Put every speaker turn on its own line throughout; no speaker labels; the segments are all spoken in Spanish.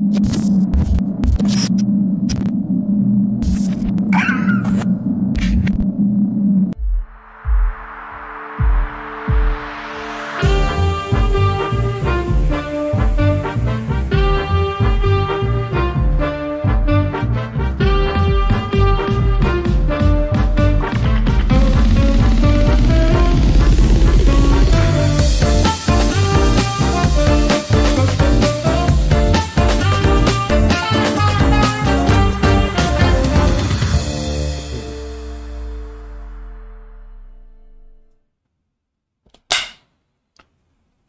you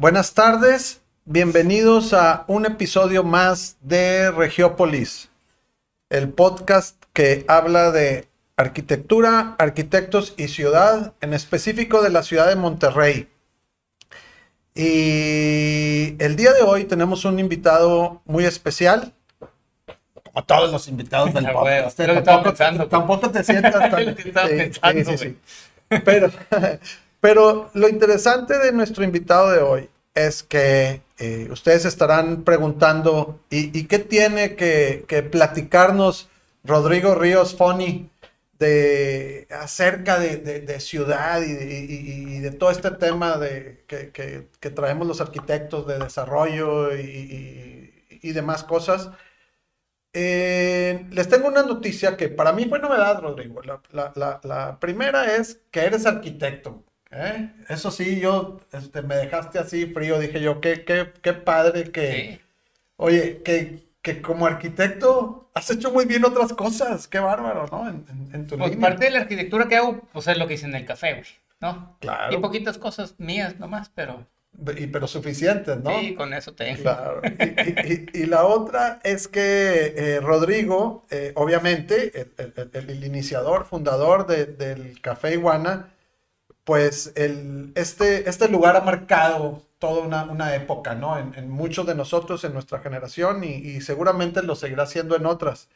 Buenas tardes, bienvenidos a un episodio más de Regiópolis, el podcast que habla de arquitectura, arquitectos y ciudad, en específico de la ciudad de Monterrey. Y el día de hoy tenemos un invitado muy especial. Como todos los invitados del podcast.
Pensando.
Tampoco te sientas tan... Sí, sí, sí. Pero, pero lo interesante de nuestro invitado de hoy es que eh, ustedes estarán preguntando, ¿y, y qué tiene que, que platicarnos Rodrigo Ríos Foni de, acerca de, de- de ciudad y, y- y de todo este tema de, que, que- que traemos los arquitectos de desarrollo y demás cosas? Eh, les tengo una noticia que para mí fue novedad, Rodrigo. La, la- la- la primera es que eres arquitecto. ¿Eh? Eso sí, yo este, me dejaste así frío. Dije yo, qué, qué, qué padre que,
Sí.
oye, que, que como arquitecto has hecho muy bien otras cosas. Qué bárbaro, ¿no? En, en- en tu
Pues
línea.
parte de la arquitectura que hago, pues es lo que hice en el café, güey, ¿no?
Claro.
Y poquitas cosas mías nomás, pero
Y, pero suficientes, ¿no?
sí, con eso tengo.
Claro. Y, y- y- y la otra es que eh, Rodrigo, eh, obviamente, el, el- el- el iniciador, fundador de- del Café Iguana, pues este, este lugar ha marcado toda una, una época, ¿no? En, muchos de nosotros, en nuestra generación, y, y seguramente lo seguirá haciendo en otras.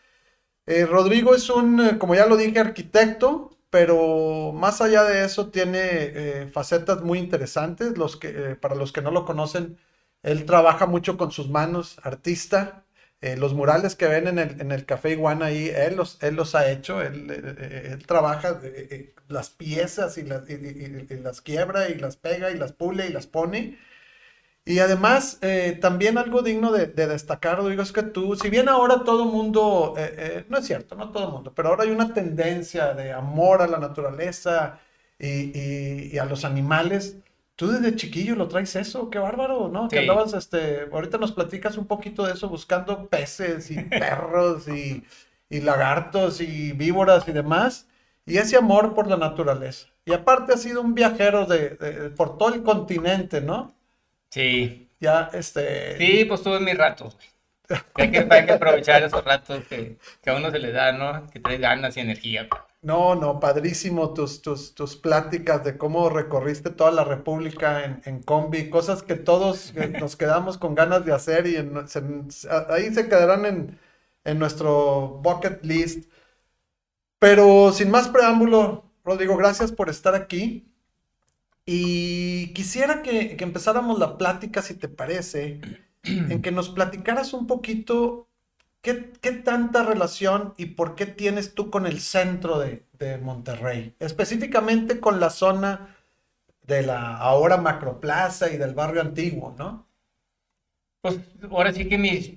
Eh, Rodrigo es un, eh, como ya lo dije, arquitecto, pero más allá de eso tiene eh, facetas muy interesantes. Los que, eh, para los que no lo conocen, él trabaja mucho con sus manos, artista. Eh, los murales que ven en el, en el Café Iguana ahí, él los, él los ha hecho. Él, eh, eh, él trabaja eh, eh, las piezas y las, y- y- y las quiebra y las pega y las pule y las pone. Y además, eh, también algo digno de, de destacar, Rodrigo, es que tú, si bien ahora todo mundo, no es cierto, no todo mundo, pero ahora hay una tendencia de amor a la naturaleza y a los animales, tú desde chiquillo lo traes eso, qué bárbaro, ¿no? Que andabas, este, ahorita nos platicas un poquito de eso, buscando peces y perros y, y lagartos y víboras y demás, y ese amor por la naturaleza. Y aparte has sido un viajero de, de- por todo el continente, ¿no?
Sí,
Ya, este.
sí, pues tuve mis ratos, güey. Hay que, hay que aprovechar esos ratos que, que a uno se le da, ¿no? Que traes ganas y energía.
No, no, padrísimo tus, tus, tus pláticas de cómo recorriste toda la República en, en combi, cosas que todos nos quedamos con ganas de hacer y en- se- ahí se quedarán en, en nuestro bucket list. Pero sin más preámbulo, Rodrigo, gracias por estar aquí. Y quisiera que, que empezáramos la plática, si te parece, en que nos platicaras un poquito qué, qué tanta relación y por qué tienes tú con el centro de, de Monterrey, específicamente con la zona de la ahora Macroplaza y del barrio antiguo, ¿no?
Pues ahora sí que mis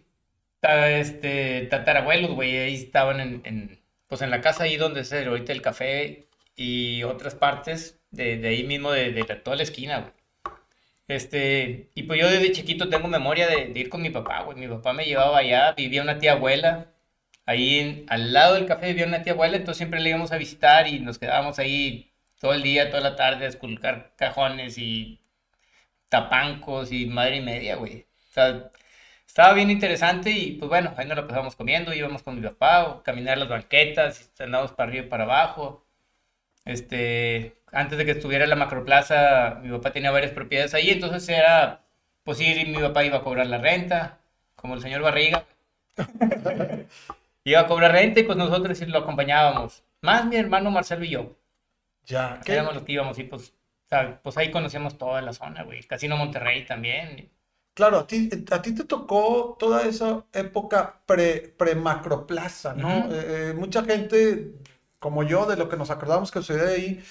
este, tatarabuelos, güey, ahí estaban en, en, pues en la casa ahí donde es ahorita el café y otras partes de, de ahí mismo, de, de toda la esquina, güey. Este, y pues yo desde chiquito tengo memoria de, ir con mi papá, güey. Mi papá me llevaba allá, vivía una tía abuela. Ahí al lado del café vivía una tía abuela, entonces siempre le íbamos a visitar y nos quedábamos ahí todo el día, toda la tarde a esculcar cajones y tapancos y madre y media, güey. O sea, estaba bien interesante y pues bueno, ahí nos la pasábamos comiendo, íbamos con mi papá, o caminar las banquetas, andábamos para arriba y para abajo. Este, antes de que estuviera la macroplaza, mi papá tenía varias propiedades ahí, entonces era, pues ir y mi papá iba a cobrar la renta, como el señor Barriga. Iba a cobrar renta y pues nosotros sí lo acompañábamos. Más mi hermano Marcelo y yo.
Ya, ¿qué?
Éramos los que íbamos y pues, pues ahí conocíamos toda la zona, güey. Casino Monterrey también.
Claro, a ti, a ti te tocó toda esa época pre, pre-macroplaza, ¿no?
Ujú.
Eh, eh, mucha gente, como yo, de lo que nos acordamos que sucedió ahí,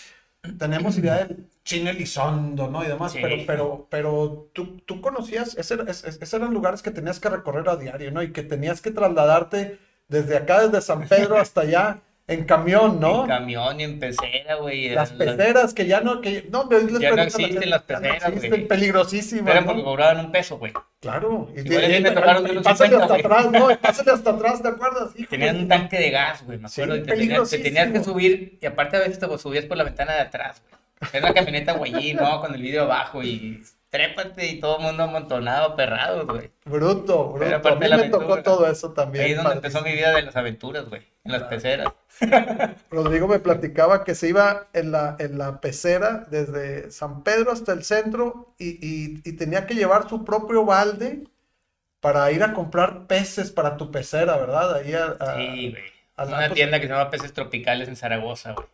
tenemos idea del Chino Elizondo, ¿no? Y demás,
Sí.
pero, pero, pero tú, tú conocías, ese- esos eran lugares que tenías que recorrer a diario, ¿no? Y que tenías que trasladarte desde acá, desde San Pedro hasta allá, en camión, ¿no?
En camión y en pecera, güey.
Las peceras que ya no, que no, les
Ya no existen las
no
peceras,
existen,
güey.
peligrosísimas,
Eran
¿no?
porque cobraban un peso, güey.
Claro, y, y- y
unos
pásale
50,
hasta
güey.
atrás, ¿no? Y pásale hasta atrás, ¿te acuerdas? Hijo
Tenían un tanque de gas, güey, me
Sí,
acuerdo. y te, tenías, te tenías que subir, y aparte a veces te subías por la ventana de atrás, güey. Era la camioneta güey, ¿no? Con el vidrio abajo y trépate y todo el mundo amontonado, perrados, güey.
Bruto, bruto.
Era
A mí me tocó todo eso también.
Ahí es donde empezó mi vida de las aventuras, güey. En las peceras.
Rodrigo me platicaba que se iba en la, en la pecera desde San Pedro hasta el centro y, y- y tenía que llevar su propio balde para ir a comprar peces para tu pecera, ¿verdad? Ahí a, a-
Sí, güey.
a la-
Una
pues,
tienda que se llama Peces Tropicales en Zaragoza, güey.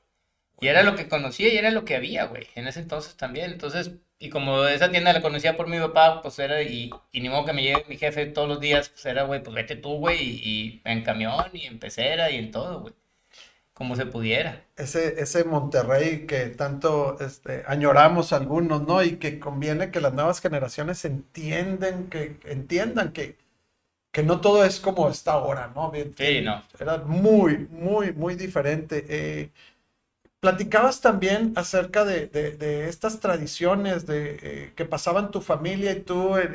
Y era lo que conocía y era lo que había, güey. En ese entonces también. Entonces, y como esa tienda la conocía por mi papá, pues era, y, y ni modo que me lleve mi jefe todos los días, pues era, güey, pues vete tú, güey, y, y en camión y en pecera y en todo, güey. Como se pudiera.
ese, ese Monterrey que tanto este, añoramos algunos, ¿no? Y que conviene que las nuevas generaciones entienden, que entiendan que, que no todo es como está ahora, ¿no? Bien,
Sí, no.
Era muy, muy, muy diferente. Eh, platicabas también acerca de, de- de estas tradiciones de, eh, que pasaban tu familia y tú en,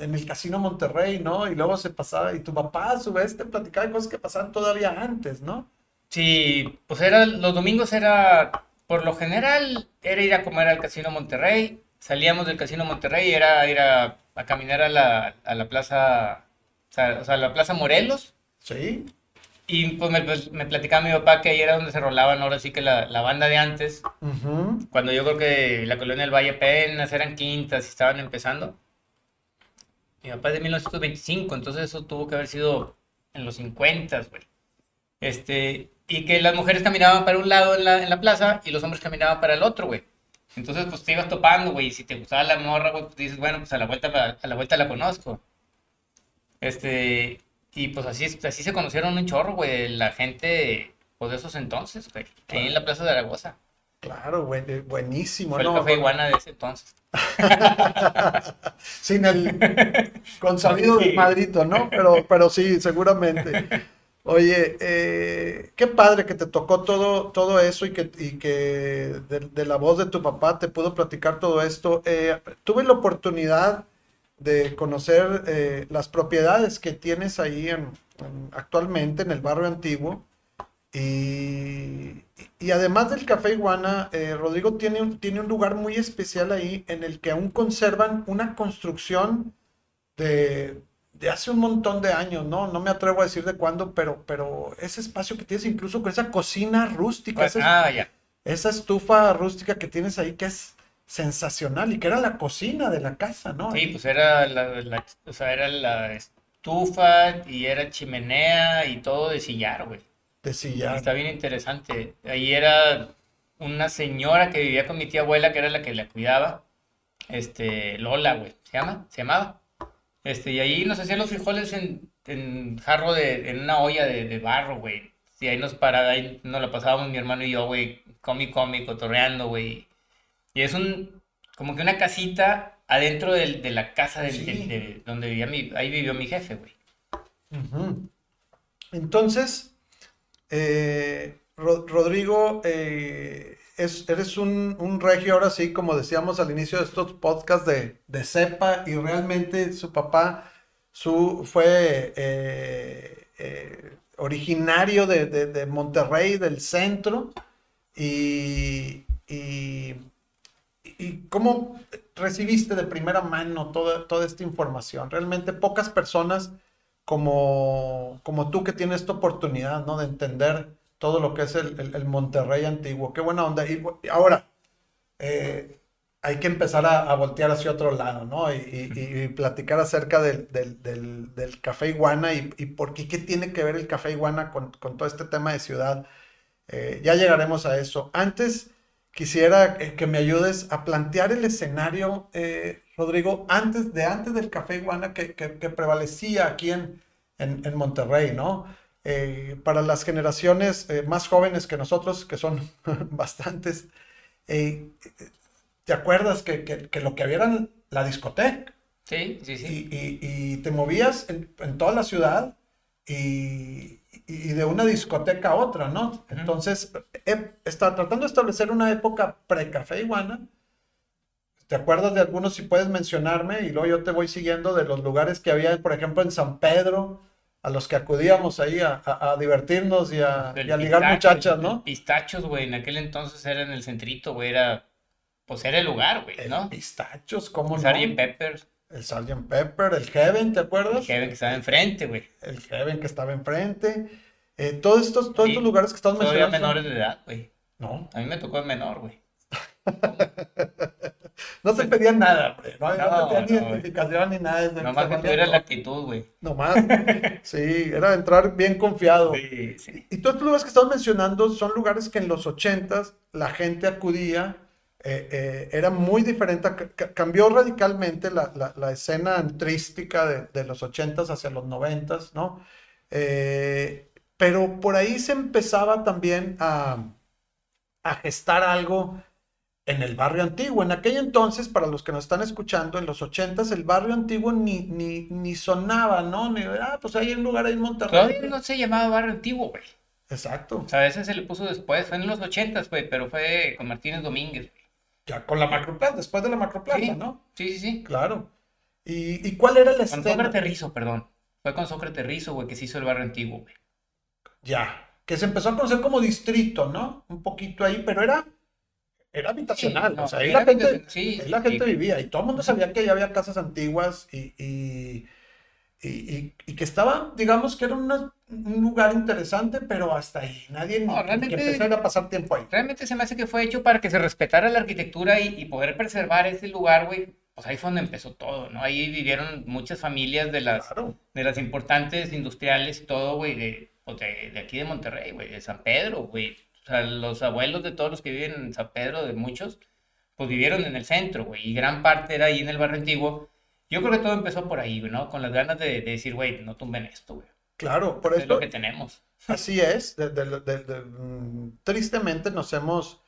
y en el Casino Monterrey, ¿no? Y luego se pasaba, y tu papá a su vez te platicaba de cosas que pasaban todavía antes, ¿no?
Sí, pues era, los domingos era, por lo general, era ir a comer al Casino Monterrey. Salíamos del Casino Monterrey y era ir a, a caminar a la, a la plaza, o sea, o sea, a la Plaza Morelos.
Sí.
Y pues me, pues, me platicaba mi papá que ahí era donde se rolaban ahora sí que la, la banda de antes,
Ujú.
cuando yo creo que la colonia del Valle apenas eran quintas y estaban empezando. Mi papá es de 1925, entonces eso tuvo que haber sido en los 50, güey. Este, y que las mujeres caminaban para un lado en la, en la plaza y los hombres caminaban para el otro, güey. Entonces, pues te ibas topando, güey. Y si te gustaba la morra, güey, pues dices, bueno, pues a la vuelta, a la vuelta la conozco. Este, y pues así, así se conocieron un chorro, güey, la gente, pues de esos entonces, güey. Ahí en la Plaza de Zaragoza.
Claro, buen- buenísimo,
Fue el
¿no?
café iguana de ese entonces.
Sin el consabido
Sí.
desmadrito, ¿no? Pero, pero sí, seguramente. Oye, eh, qué padre que te tocó todo, todo eso y que, y que de, de la voz de tu papá te pudo platicar todo esto. Eh, tuve la oportunidad de conocer eh, las propiedades que tienes ahí en- en- actualmente en el barrio antiguo. Y, y además del Café Iguana, eh, Rodrigo tiene un, tiene un lugar muy especial ahí en el que aún conservan una construcción de, de hace un montón de años, ¿no? No me atrevo a decir de cuándo, pero, pero ese espacio que tienes incluso con esa cocina rústica,
Pues,
esa,
ah,
esa estufa rústica que tienes ahí que es sensacional y que era la cocina de la casa, ¿no?
Sí, pues era la, la- o sea, era la estufa y era chimenea y todo de sillar, güey.
De sillar.
Está bien interesante. Ahí era una señora que vivía con mi tía abuela, que era la que la cuidaba. Este, Lola, güey. ¿Se llama? ¿Se llamaba? Este, y ahí nos hacían los frijoles en, en jarro de, en una olla de, de barro, güey. Y ahí nos paraba, ahí nos la pasábamos mi hermano y yo, güey, comi, comi, cotorreando, güey. Y es un, como que una casita adentro del- de la casa del,
Sí.
del- de donde vivía mi, ahí vivió mi jefe, güey.
Entonces, eh, Ro- Rodrigo, eh, es- eres un, un regio ahora sí, como decíamos al inicio de estos podcasts de, de cepa y realmente su papá su, fue eh, eh, originario de, de- de Monterrey, del centro, y, y, y cómo recibiste de primera mano toda, toda esta información. Realmente pocas personas como, como tú que tienes esta oportunidad, ¿no? De entender todo lo que es el, el- el Monterrey antiguo. Qué buena onda. Y ahora, eh, hay que empezar a, a voltear hacia otro lado, ¿no? Y, y- y platicar acerca del, del- del- del café iguana y, y por qué, qué tiene que ver el café iguana con, con todo este tema de ciudad. Eh, ya llegaremos a eso. Antes, quisiera eh, que me ayudes a plantear el escenario. eh, Rodrigo, antes de antes del café iguana que, que, prevalecía aquí en, en, en Monterrey, ¿no? Eh, para las generaciones eh, más jóvenes que nosotros, que son bastantes, eh, ¿te acuerdas que, que, lo que había era la discoteca?
Sí, sí, sí.
Y, y, te movías en, en, toda la ciudad y, y, de una discoteca a otra, ¿no? Entonces, está tratando de establecer una época pre-café iguana. ¿Te acuerdas de algunos si puedes mencionarme? Y luego yo te voy siguiendo de los lugares que había, por ejemplo, en San Pedro, a los que acudíamos ahí a, a, divertirnos y a, ligar muchachas, ¿no?
Pistachos, güey, en aquel entonces era en el centrito, güey, era, pues era el lugar, güey, ¿no?
Pistachos, ¿cómo
no? y Peppers.
El Sgt. Pepper, el Heaven, ¿te acuerdas?
El Heaven que estaba enfrente, güey.
El Heaven que estaba enfrente. Eh, todos estos, todos estos lugares que estamos mencionando.
menores de edad, güey.
No.
A mí me tocó el menor, güey.
no se pedía nada, güey. No, no, no ni identificación ni nada.
Nomás que tuvieras la actitud, güey.
Nomás. sí, era entrar bien confiado.
Sí, sí.
Y todos estos lugares que estamos mencionando son lugares que en los ochentas la gente acudía. Eh, eh, era muy diferente, cambió radicalmente la, la, la escena antrística de, de, los ochentas hacia los noventas, ¿no? Eh, pero por ahí se empezaba también a, a gestar algo en el barrio antiguo. En aquel entonces, para los que nos están escuchando, en los ochentas, el barrio antiguo ni, ni, ni sonaba, ¿no? Ni, ah, pues hay un lugar ahí en Monterrey.
Todavía no se llamaba barrio antiguo, güey.
Exacto.
O sea, a veces se le puso después, fue en los ochentas, güey, pero fue con Martínez Domínguez.
Ya con la Macroplaza, después de la Macroplaza, ¿no?
Sí, sí, sí.
Claro. ¿Y, y cuál era el
escena? Con Sócrates Rizo, perdón. Fue con Sócrates Rizo, güey, que se hizo el barrio antiguo, güey.
Ya. Que se empezó a conocer como distrito, ¿no? Un poquito ahí, pero era era habitacional, o sea, ahí la, gente, sí, la gente vivía y todo el mundo sabía que ya había casas antiguas y, y, y, y que estaba, digamos que era un lugar interesante, pero hasta ahí nadie no,
realmente,
que empezó a pasar tiempo ahí.
Realmente se me hace que fue hecho para que se respetara la arquitectura y, poder preservar ese lugar, güey. Pues ahí fue donde empezó todo, ¿no? Ahí vivieron muchas familias de las, de las importantes industriales y todo, güey, de, pues de, de aquí de Monterrey, güey, de San Pedro, güey o sea, los abuelos de todos los que viven en San Pedro, de muchos, pues vivieron en el centro, güey, y gran parte era ahí en el barrio antiguo. Yo creo que todo empezó por ahí, ¿no? Con las ganas de, decir, güey, no tumben esto, güey.
Claro, por eso.
Es lo que tenemos.
Así es. Mm, tristemente nos hemos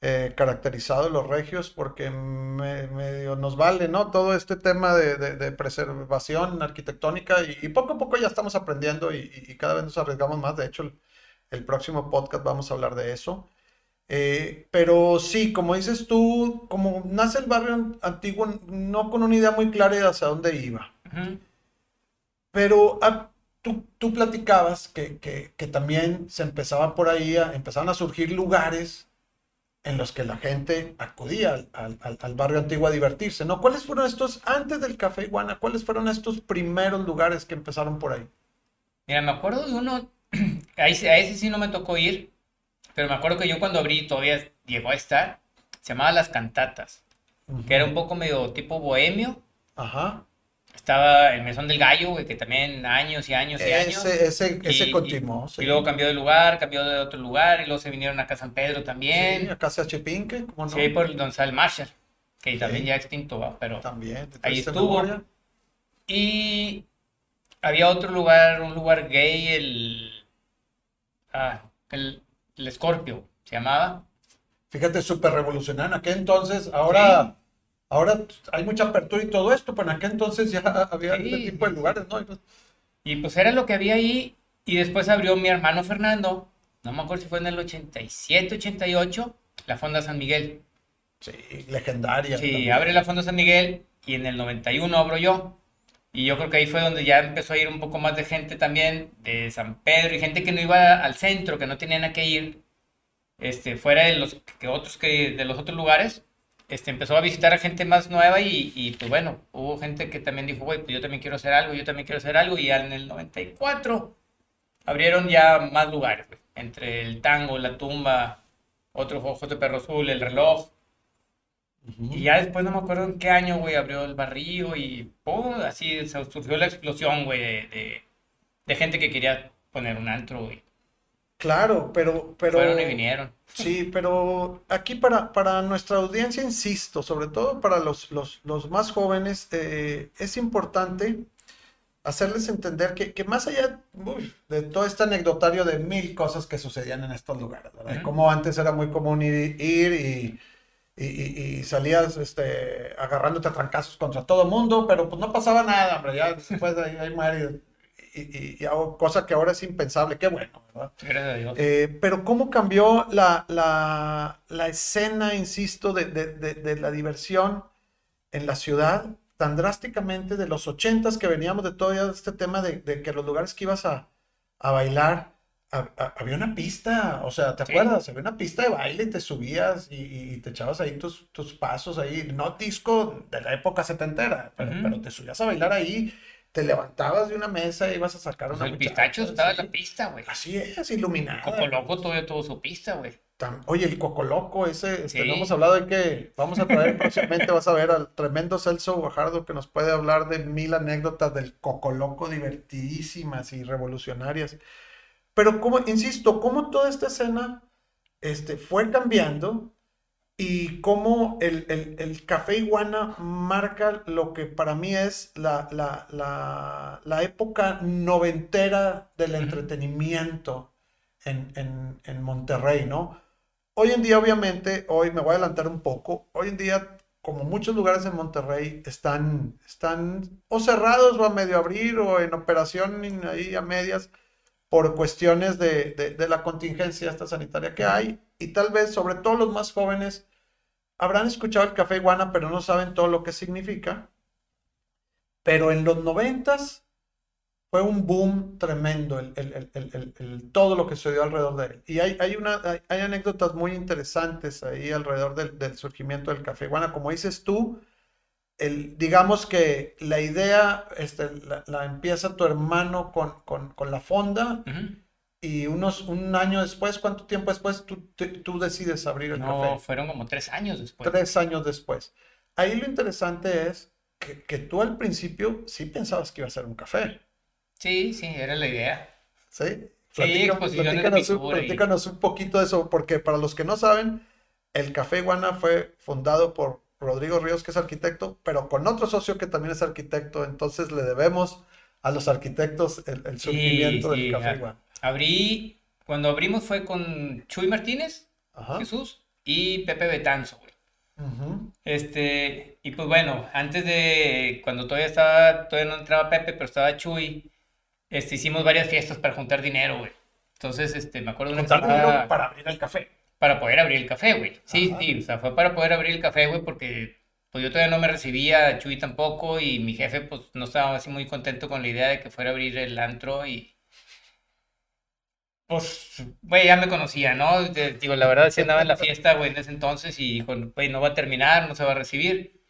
eh, caracterizado los regios porque medio nos vale, ¿no? Todo este tema de, preservación arquitectónica y, poco a poco ya estamos aprendiendo y, y, cada vez nos arriesgamos más. De hecho, el próximo podcast vamos a hablar de eso. Eh, pero sí, como dices tú, como nace el barrio antiguo, no con una idea muy clara de hacia dónde iba. Pero ah, tú, tú, platicabas que, que, también se empezaba por ahí, a, empezaban a surgir lugares en los que la gente acudía al, al, al, barrio antiguo a divertirse, ¿no? ¿Cuáles fueron estos, antes del Café Iguana, cuáles fueron estos primeros lugares que empezaron por ahí?
Mira, me acuerdo de uno a ese sí no me tocó ir, pero me acuerdo que yo cuando abrí todavía llegó a estar, se llamaba Las Cantatas, que era un poco medio tipo bohemio.
Ajá.
Estaba el Mesón del Gallo, güey, que también años y años y años.
Ese, ese continuó.
Y, luego cambió de lugar, cambió de otro lugar, y luego se vinieron acá a San Pedro también.
Sí, acá a Chipinque,
¿cómo no? Sí, por Don Sal Marshall, que también ya extinto va, pero
también,
ahí estuvo. Y había otro lugar, un lugar gay, el Ah, el, el Scorpio se llamaba.
Fíjate, súper revolucionario en aquel entonces. Ahora, ahora hay mucha apertura y todo esto, pero en aquel entonces ya había este tipo de lugares, ¿no?
Y pues era lo que había ahí. Y después abrió mi hermano Fernando, no me acuerdo si fue en el 87, 88, la Fonda San Miguel.
Sí, legendaria.
Sí, abre la Fonda San Miguel y en el 91 abro yo. Y yo creo que ahí fue donde ya empezó a ir un poco más de gente también de San Pedro y gente que no iba al centro, que no tenían a qué ir, este, fuera de los que otros que de los otros lugares, este, empezó a visitar a gente más nueva y, y pues bueno, hubo gente que también dijo, güey, pues yo también quiero hacer algo, yo también quiero hacer algo y ya en el 94 abrieron ya más lugares, entre el tango, la tumba, otros ojos de perro azul, el reloj, y ya después no me acuerdo en qué año, güey, abrió el barrio y ¡pum! así surgió la explosión, güey, de, de, gente que quería poner un antro, güey.
Claro, pero, pero.
Fueron y vinieron.
Sí, pero aquí para, para nuestra audiencia, insisto, sobre todo para los, los, los más jóvenes, eh, es importante hacerles entender que, que más allá uy, de todo este anecdotario de mil cosas que sucedían en estos lugares, ¿verdad?
Ujú.
Como antes era muy común ir, ir y, y, y- y salías este, agarrándote a trancazos contra todo mundo, pero pues no pasaba nada, hombre, ya después de ahí, ahí muere. Y, y, y hago cosa que ahora es impensable, qué bueno, ¿verdad?
Gracias a Dios.
Eh, pero cómo cambió la, la, la escena, insisto, de, de- de- de la diversión en la ciudad tan drásticamente de los ochentas que veníamos de todo este tema de, de que los lugares que ibas a, a bailar, había una pista, o sea, ¿te
Sí.
acuerdas? Había una pista de baile y te subías y, y te echabas ahí tus, tus pasos ahí, no disco de la época setentera, pero,
Ujú.
pero te subías a bailar ahí, te levantabas de una mesa y ibas a sacar
Pues
una
el
muchacha,
pistacho estaba en la pista, güey.
Así es, iluminada.
Coco Loco todavía tuvo su pista, güey.
Oye, el Coco Loco, ese, este,
Sí.
no hemos hablado de que vamos a traer próximamente, vas a ver al tremendo Celso Guajardo que nos puede hablar de mil anécdotas del Coco Loco divertidísimas y revolucionarias. Pero como, insisto, cómo toda esta escena este, fue cambiando y cómo el, el- el Café Iguana marca lo que para mí es la, la- la- la época noventera del entretenimiento en, en- en Monterrey, ¿no? Hoy en día, obviamente, hoy me voy a adelantar un poco, hoy en día, como muchos lugares en Monterrey, están, están o cerrados o a medio abrir o en operación ahí a medias por cuestiones de, de- la contingencia esta sanitaria que hay y tal vez, sobre todo los más jóvenes, habrán escuchado el café iguana, pero no saben todo lo que significa. Pero en los noventas fue un boom tremendo el, el- el- todo lo que sucedió alrededor de él. Y hay, hay, una, hay anécdotas muy interesantes ahí alrededor del, del surgimiento del café iguana. Como dices tú, el, digamos que la idea este, la, la empieza tu hermano con, con- con la fonda
Ujú.
y unos, un año después, ¿cuánto tiempo después tú, tú- decides abrir el
No,
café?
fueron como tres años después.
Tres años después. Ahí lo interesante es que, que tú al principio sí pensabas que iba a ser un café,
Sí, sí, era la idea.
¿sí?
Sí, exposiciones de
platícanos, un,
pintura y-
platícanos un poquito de eso, porque para los que no saben, el Café Iguana fue fundado por Rodrigo Ríos, que es arquitecto, pero con otro socio que también es arquitecto, entonces le debemos a los arquitectos el, el surgimiento
sí,
del Café.
Abrí, cuando abrimos fue con Chuy Martínez,
Ajá.
Jesús y Pepe Betanzo, güey.
Ujú.
Este, y pues bueno, antes de, cuando todavía estaba, todavía no entraba Pepe, pero estaba Chuy, este, hicimos varias fiestas para juntar dinero, güey. Entonces, este, me acuerdo de una que
Contar dinero para abrir el café.
Para poder abrir el café, güey. Sí,
Ajá.
sí, o sea, fue para poder abrir el café, güey, porque pues yo todavía no me recibía, Chuy tampoco, y mi jefe pues no estaba así muy contento con la idea de que fuera a abrir el antro y pues, güey, ya me conocía, ¿no? De- digo, la verdad sí andaba en la fiesta, güey, en ese entonces y dijo, güey, no va a terminar, no se va a recibir.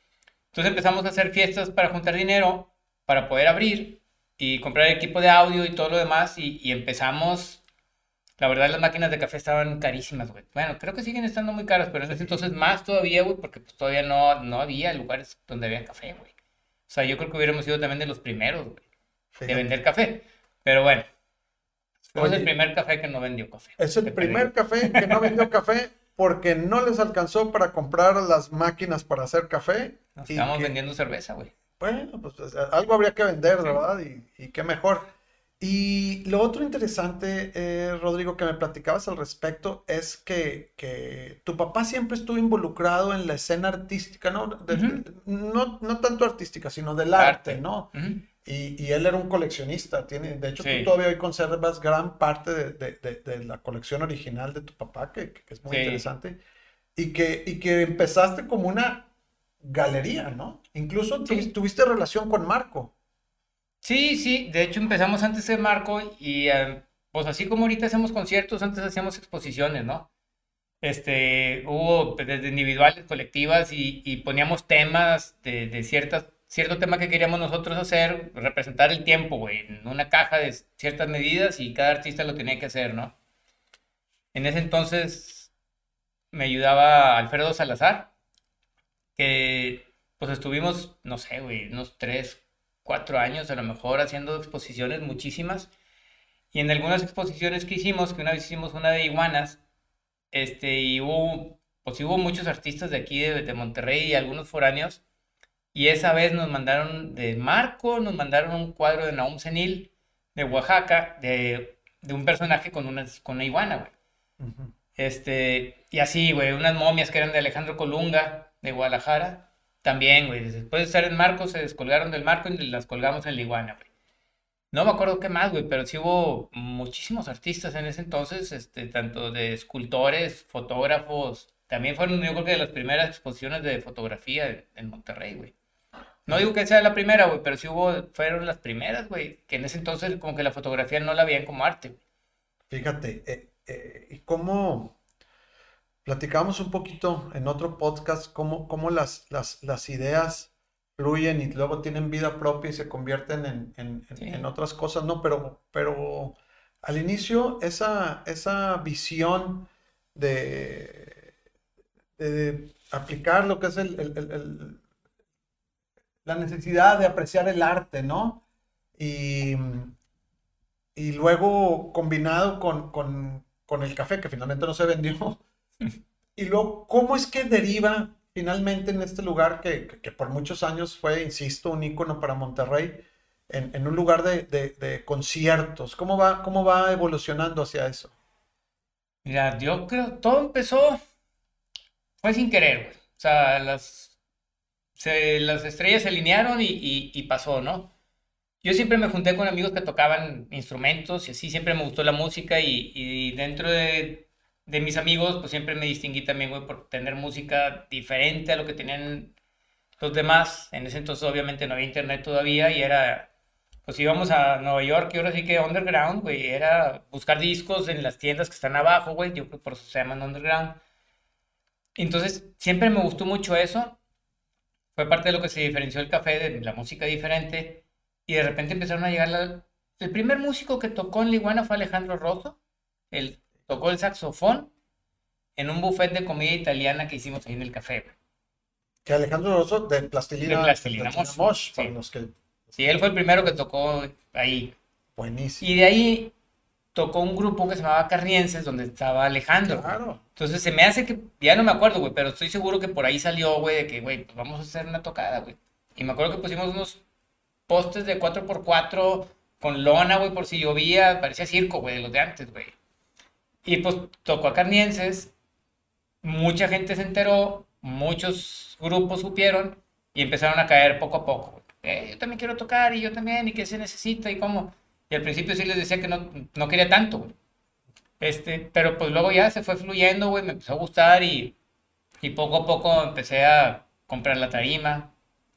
Entonces empezamos a hacer fiestas para juntar dinero, para poder abrir y comprar equipo de audio y todo lo demás y, y empezamos... La verdad, las máquinas de café estaban carísimas, güey. Bueno, creo que siguen estando muy caras, pero en ese entonces más todavía, güey, porque pues todavía no, no había lugares donde había café, güey. O sea, yo creo que hubiéramos sido también de los primeros, güey, de vender café. Pero bueno,
Oye.
el primer café que no vendió café.
Es el primer
perdió.
café que no vendió café porque no les alcanzó para comprar las máquinas para hacer café.
Nos
y
estábamos
que-
vendiendo cerveza, güey.
Bueno, pues pues, algo habría que vender. ¿verdad? Y, y qué mejor. Y lo otro interesante, eh, Rodrigo, que me platicabas al respecto, es que, que tu papá siempre estuvo involucrado en la escena artística, ¿no? De-
Ujú.
no, no tanto artística, sino del arte,
Arte.
¿no?
Ujú.
Y, y él era un coleccionista. Tiene, de hecho, tú
Sí.
todavía hoy conservas gran parte de, de- de- la colección original de tu papá, que, que es muy
Sí.
interesante. Y que, y que empezaste como una galería, ¿no? Incluso
Sí.
tuvi- tuviste relación con Marco.
Sí, sí, de hecho empezamos antes de Marco y eh, pues así como ahorita hacemos conciertos, antes hacíamos exposiciones, ¿no? Este, hubo desde individuales, colectivas y, poníamos temas de, de ciertas, cierto tema que queríamos nosotros hacer, representar el tiempo, güey, en una caja de ciertas medidas y cada artista lo tenía que hacer, ¿no? En ese entonces me ayudaba Alfredo Salazar, que pues estuvimos, no sé, güey, unos tres, cuatro años a lo mejor haciendo exposiciones muchísimas Y en algunas exposiciones que hicimos, que una vez hicimos una de iguanas, este, y hubo, pues hubo muchos artistas de aquí, de, de Monterrey y algunos foráneos, y esa vez nos mandaron de Marco, nos mandaron un cuadro de Naum Senil, de Oaxaca, de, de un personaje con una, con una iguana, güey. Este, y así, güey, unas momias que eran de Alejandro Colunga, de Guadalajara, también, güey. Después de estar en Marco, se descolgaron del marco y las colgamos en la iguana, güey. No me acuerdo qué más, güey, pero sí hubo muchísimos artistas en ese entonces, este, tanto de escultores, fotógrafos. También fueron, yo creo que de las primeras exposiciones de fotografía en, Monterrey, güey. No digo que sea la primera, güey, pero sí hubo, fueron las primeras, güey, que en ese entonces como que la fotografía no la veían como arte.
Fíjate, eh, eh, ¿y cómo platicamos un poquito en otro podcast cómo, cómo las, las, las ideas fluyen y luego tienen vida propia y se convierten en, en, otras cosas, ¿no? Pero, pero al inicio esa, esa visión de, de, aplicar lo que es el, la necesidad de apreciar el arte, ¿no? Y, y luego combinado con, con, con, el café, que finalmente no se vendió. Y luego, ¿cómo es que deriva finalmente en este lugar que, por muchos años fue, insisto, un ícono para Monterrey, en, un lugar de, conciertos. ¿Cómo va, ¿Cómo va evolucionando hacia eso?
Mira, yo creo, todo empezó, fue sin querer, güey. O sea, las, las estrellas se alinearon y, pasó, ¿no? Yo siempre me junté con amigos que tocaban instrumentos y así siempre me gustó la música y dentro de, de mis amigos, pues siempre me distinguí también, güey, por tener música diferente a lo que tenían los demás. En ese entonces, obviamente, no había internet todavía y era, pues íbamos a Nueva York y ahora sí que underground, güey, era buscar discos en las tiendas que están abajo, güey, yo creo que por eso se llaman underground. Entonces, siempre me gustó mucho eso. Fue parte de lo que se diferenció el café de la música diferente. Y de repente empezaron a llegar la... El primer músico que tocó en Liguana fue Alejandro Rosso, el tocó el saxofón en un buffet de comida italiana que hicimos ahí en el café.
Que Alejandro Rosso de Plastilina,
de Plastilina, Mosh. sí. él fue el primero que tocó ahí.
Buenísimo.
Y de ahí tocó un grupo que se llamaba Carnienses, donde estaba Alejandro.
Claro.
Entonces se me hace que, ya no me acuerdo, güey, pero estoy seguro que por ahí salió, güey, de que, güey, pues vamos a hacer una tocada, güey. Y me acuerdo que pusimos unos postes de 4x4 con lona, güey, por si llovía, parecía circo, güey, de los de antes, güey. Y pues tocó a Carnienses, mucha gente se enteró, muchos grupos supieron y empezaron a caer poco a poco. Eh, yo también quiero tocar y yo también, y qué se necesita y cómo. Y al principio sí les decía que no, no quería tanto, güey. Este, pero pues luego ya se fue fluyendo, güey, me empezó a gustar y, y poco a poco empecé a comprar la tarima,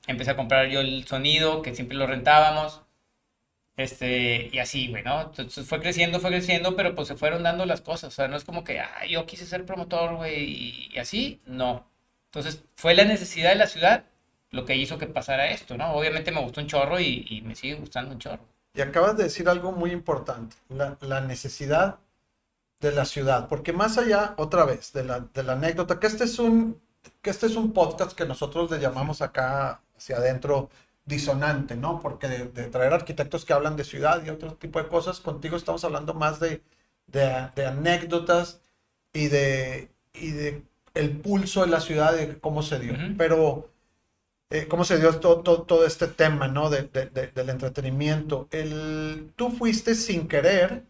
empecé a comprar yo el sonido, que siempre lo rentábamos. Este, y así, güey, ¿no? Entonces fue creciendo, fue creciendo, pero pues se fueron dando las cosas. O sea, no es como que, ah, yo quise ser promotor, güey, y, así, no. Entonces fue la necesidad de la ciudad lo que hizo que pasara esto, ¿no? Obviamente me gustó un chorro y, me sigue gustando un chorro.
Y acabas de decir algo muy importante, la, necesidad de la ciudad, porque más allá, otra vez, de la, de la anécdota, que este es un, que este es un podcast que nosotros le llamamos acá hacia adentro disonante, ¿no? Porque de, traer arquitectos que hablan de ciudad y otro tipo de cosas, contigo estamos hablando más de, de, anécdotas y de, y de el pulso de la ciudad, de cómo se dio. Pero, eh, cómo se dio todo, todo, este tema, ¿no? De, del entretenimiento. El, tú fuiste sin querer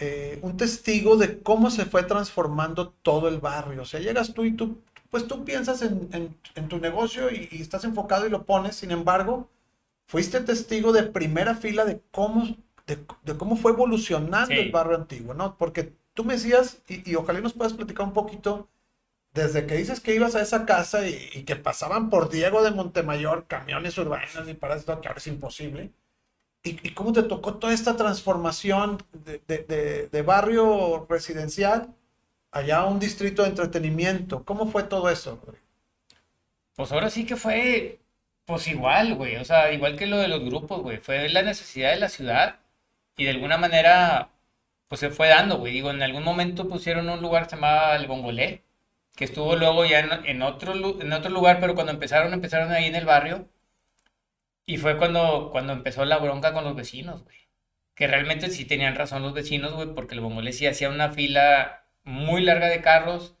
eh, un testigo de cómo se fue transformando todo el barrio. O sea, llegas tú y tú pues tú piensas en, tu negocio y, estás enfocado y lo pones, sin embargo, fuiste testigo de primera fila de cómo, de, cómo fue evolucionando el barrio antiguo, ¿no? Porque tú me decías, y, ojalá nos puedas platicar un poquito, desde que dices que ibas a esa casa y, que pasaban por Diego de Montemayor camiones urbanos y para esto que ahora es imposible. Y, cómo te tocó toda esta transformación de, de barrio residencial allá un distrito de entretenimiento. ¿Cómo fue todo eso?
Pues ahora sí que fue, pues igual, güey. O sea, igual que lo de los grupos, güey. Fue la necesidad de la ciudad y de alguna manera, pues se fue dando, güey. Digo, en algún momento pusieron un lugar que se llamaba El Bongolé, que estuvo luego ya en, otro, en otro lugar, pero cuando empezaron, empezaron ahí en el barrio. Y fue cuando, cuando empezó la bronca con los vecinos, güey. que realmente sí tenían razón los vecinos, güey, porque el Bongolé sí hacía una fila muy larga de carros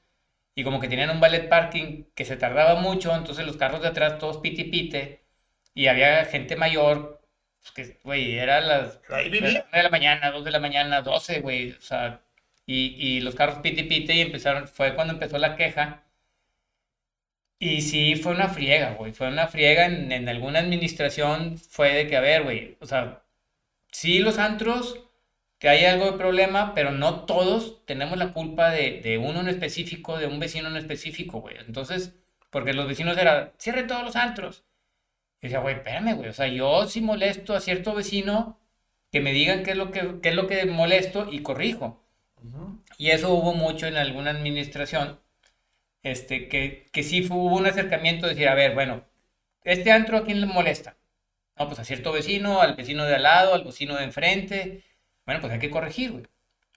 y como que tenían un ballet parking que se tardaba mucho, entonces los carros de atrás todos piti pite y había gente mayor, pues que, güey, era las
Ahí vivía.
de la mañana, dos de la mañana, 12, güey, o sea, y, y los carros piti pite y empezaron, fue cuando empezó la queja. Y sí, fue una friega, güey, fue una friega en, en alguna administración, fue de que, a ver, güey, o sea, sí los antros, que hay algo de problema, pero no todos tenemos la culpa de, de uno en específico, de un vecino en específico, güey. Entonces, porque los vecinos eran, cierren todos los antros. Y decía, güey, espérame, güey, o sea, yo sí molesto a cierto vecino, que me digan qué es lo que, qué es lo que molesto y corrijo. Y eso hubo mucho en alguna administración, este, que, que sí fue- hubo un acercamiento de decir, a ver, bueno, este antro a quién le molesta. No, pues a cierto vecino, al vecino de al lado, al vecino de enfrente. Bueno, pues hay que corregir, güey.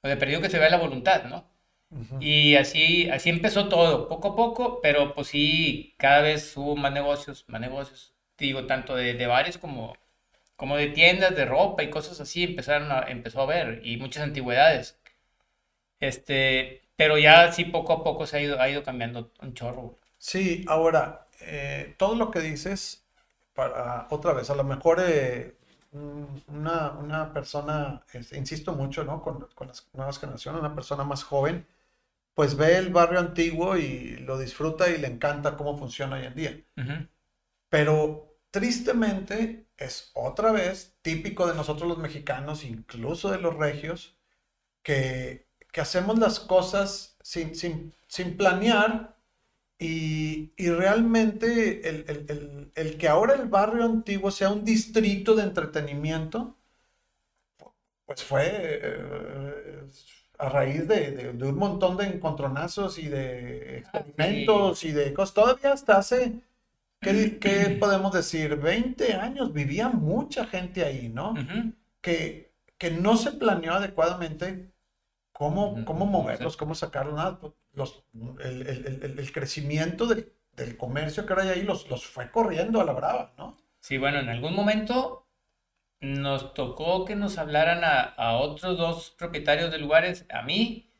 O de perdido que se vea la voluntad, ¿no?
Ujú.
Y así, así empezó todo, poco a poco, pero pues sí, cada vez hubo más negocios, más negocios. Digo, tanto de, de bares como, como de tiendas, de ropa y cosas así, empezaron a, empezó a ver, y muchas antigüedades. Este, pero ya sí, poco a poco se ha ido, ha ido cambiando un chorro.
Sí, ahora, eh, todo lo que dices, para otra vez, a lo mejor eh, una, una persona, insisto mucho, ¿no? Con, con las nuevas generaciones, una persona más joven, pues ve el barrio antiguo y lo disfruta y le encanta cómo funciona hoy en día. Pero tristemente es otra vez típico de nosotros los mexicanos, incluso de los regios, que, que hacemos las cosas sin, sin, sin planear y, y realmente el, el- el- el que ahora el barrio antiguo sea un distrito de entretenimiento, pues fue eh, a raíz de, de- de un montón de encontronazos y de experimentos y de cosas. Todavía hasta hace, ¿qué, qué podemos decir? 20 años vivía mucha gente ahí, ¿no? Que, que no se planeó adecuadamente cómo, cómo moverlos, cómo sacarlos, nada, pues, los, el, el- el- crecimiento del, del comercio que ahora hay ahí los, los fue corriendo a la brava, ¿no?
Sí, bueno, en algún momento nos tocó que nos hablaran a, a otros dos propietarios de lugares, a mí,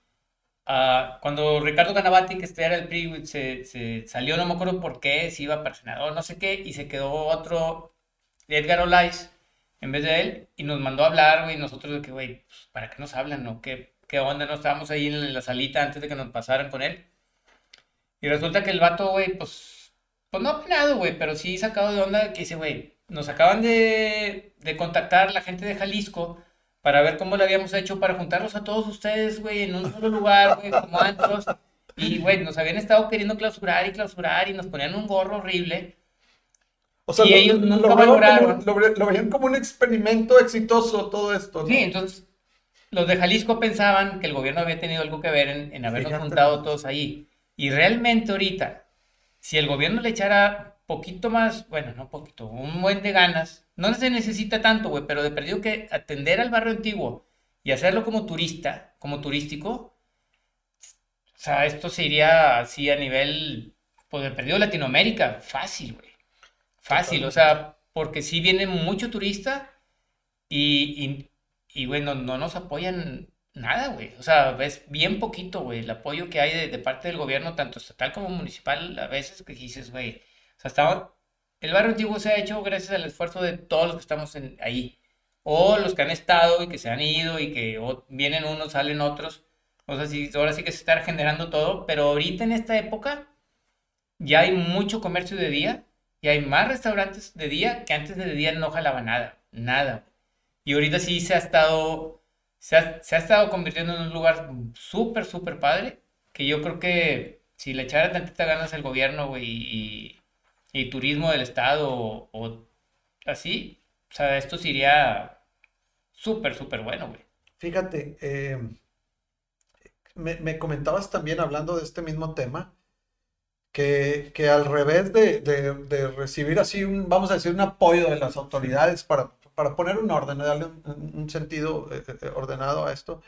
a- cuando Ricardo Canavati, que este era el PRI, se, se salió, no me acuerdo por qué, si iba para senador, no sé qué, y se quedó otro, Edgar Olais, en vez de él, y nos mandó a hablar, güey, y nosotros de que, güey, pues, ¿para qué nos hablan, no? ¿Qué, qué onda? No estábamos ahí en la salita antes de que nos pasaran con él. Y resulta que el vato, güey, pues, pues no apenado, güey, pero sí sacado de onda que dice, güey, nos acaban de, de contactar la gente de Jalisco para ver cómo le habíamos hecho para juntarlos a todos ustedes, güey, en un solo lugar, güey, como antros. Y, güey, nos habían estado queriendo clausurar y clausurar y nos ponían un gorro horrible.
O sea,
Y
lo,
ellos
lo
nunca
como
valoraron.
lo, lo veían como un experimento exitoso todo esto, ¿no?
Sí, entonces los de Jalisco pensaban que el gobierno había tenido algo que ver en, en habernos juntado todos ahí. Y realmente ahorita, si el gobierno le echara poquito más, bueno, no poquito, un buen de ganas, no se necesita tanto, güey, pero de perdido que atender al barrio antiguo y hacerlo como turista, como turístico, o sea, esto se iría así a nivel, pues de perdido Latinoamérica, fácil, güey. Fácil, o sea, porque sí viene mucho turista y, y, y, güey, no, no nos apoyan nada, güey. O sea, ves bien poquito, güey, el apoyo que hay de, parte del gobierno, tanto estatal como municipal, a veces que dices, güey, o sea, estaba, el barrio antiguo se ha hecho gracias al esfuerzo de todos los que estamos en, ahí. O los que han estado y que se han ido y que vienen unos, salen otros. O sea, sí, ahora sí que se está generando todo, pero ahorita en esta época ya hay mucho comercio de día y hay más restaurantes de día que antes de día no jalaba nada, nada. Y ahorita sí se ha estado, se ha, se ha estado convirtiendo en un lugar súper, súper padre, que yo creo que si le echara tantita ganas el gobierno, güey, y, y turismo del estado o, o así, o sea, esto sería súper, súper bueno, güey.
Fíjate, eh, me, me comentabas también hablando de este mismo tema, que, que al revés de, de- de recibir así un, vamos a decir, un apoyo de las autoridades para, para poner un orden, darle un, sentido eh, eh, ordenado a esto,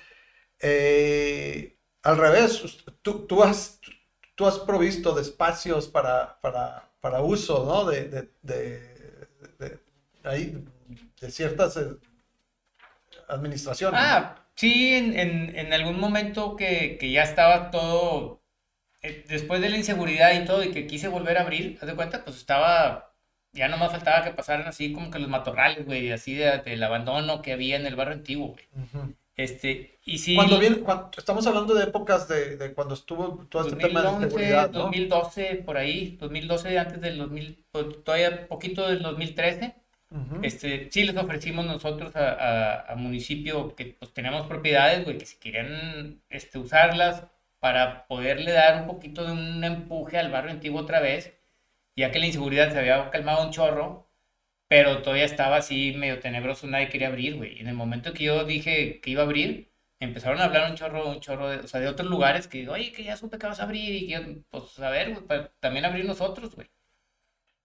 eh, al revés, tú, has, provisto de espacios para, uso, ¿no? De, ciertas... eh, administración.
Ah, sí, en, algún momento que, ya estaba todo, eh, después de la inseguridad y todo, y que quise volver a abrir, haz de cuenta, pues estaba, ya no más faltaba que pasaran así como que los matorrales, güey, así de- del abandono que había en el barrio antiguo, güey.
Ujú.
Este, y sí,
Cuando viene, cuando- estamos hablando de épocas de, de cuando estuvo todo este tema de
2011,
seguridad, ¿no?
2012, por ahí, 2012 antes del 2000, pues, todavía poquito del 2013.
Ujú.
Este, sí les ofrecimos nosotros a, a- a municipio que pues tenemos propiedades, güey, que si querían este, usarlas para poderle dar un poquito de un empuje al barrio antiguo otra vez, ya que la inseguridad se había calmado un chorro, pero todavía estaba así medio tenebroso, nadie quería abrir, güey. Y en el momento que yo dije que iba a abrir, empezaron a hablar un chorro, un chorro de, o sea, de otros lugares que, oye, que ya supe que vas a abrir y que, pues, a ver, para también abrir nosotros, güey. O